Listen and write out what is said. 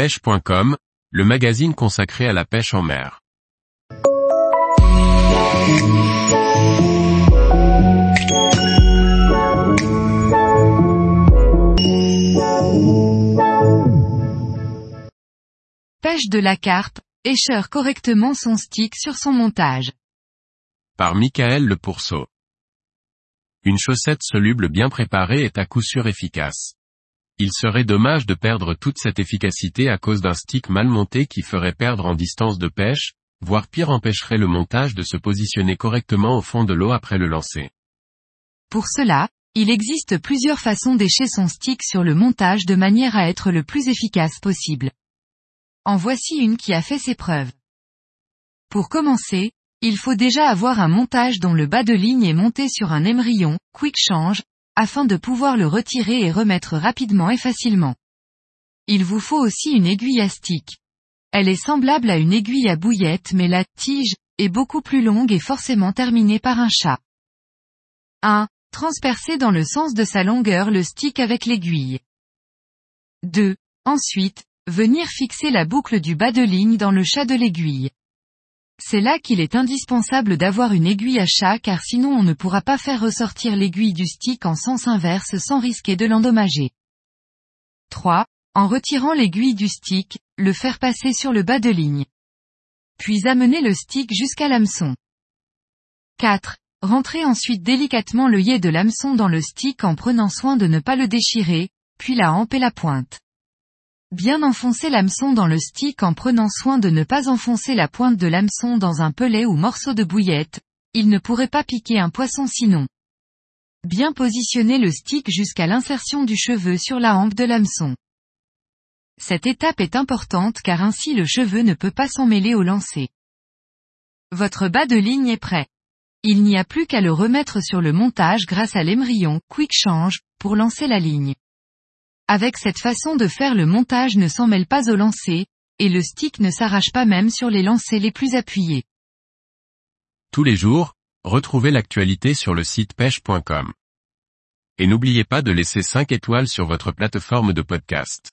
pêche.com, le magazine consacré à la pêche en mer. Pêche de la carpe, écheur correctement son stick sur son montage. Par Michael Le Pourceau. Une chaussette soluble bien préparée est à coup sûr efficace. Il serait dommage de perdre toute cette efficacité à cause d'un stick mal monté qui ferait perdre en distance de pêche, voire pire empêcherait le montage de se positionner correctement au fond de l'eau après le lancer. Pour cela, il existe plusieurs façons d'écher son stick sur le montage de manière à être le plus efficace possible. En voici une qui a fait ses preuves. Pour commencer, il faut déjà avoir un montage dont le bas de ligne est monté sur un émerillon, quick change, afin de pouvoir le retirer et remettre rapidement et facilement. Il vous faut aussi une aiguille à stick. Elle est semblable à une aiguille à bouillette mais la tige est beaucoup plus longue et forcément terminée par un chat. 1. Transpercer dans le sens de sa longueur le stick avec l'aiguille. 2. Ensuite, venir fixer la boucle du bas de ligne dans le chat de l'aiguille. C'est là qu'il est indispensable d'avoir une aiguille à chat car sinon on ne pourra pas faire ressortir l'aiguille du stick en sens inverse sans risquer de l'endommager. 3. En retirant l'aiguille du stick, le faire passer sur le bas de ligne. Puis amener le stick jusqu'à l'hameçon. 4. Rentrer ensuite délicatement l'œillet de l'hameçon dans le stick en prenant soin de ne pas le déchirer, puis la hampe et la pointe. Bien enfoncer l'hameçon dans le stick en prenant soin de ne pas enfoncer la pointe de l'hameçon dans un pelet ou morceau de bouillette, il ne pourrait pas piquer un poisson sinon. Bien positionner le stick jusqu'à l'insertion du cheveu sur la hampe de l'hameçon. Cette étape est importante car ainsi le cheveu ne peut pas s'emmêler au lancer. Votre bas de ligne est prêt. Il n'y a plus qu'à le remettre sur le montage grâce à l'émerillon Quick Change, pour lancer la ligne. Avec cette façon de faire le montage ne s'en mêle pas au lancer, et le stick ne s'arrache pas même sur les lancers les plus appuyés. Tous les jours, retrouvez l'actualité sur le site pêche.com. Et n'oubliez pas de laisser 5 étoiles sur votre plateforme de podcast.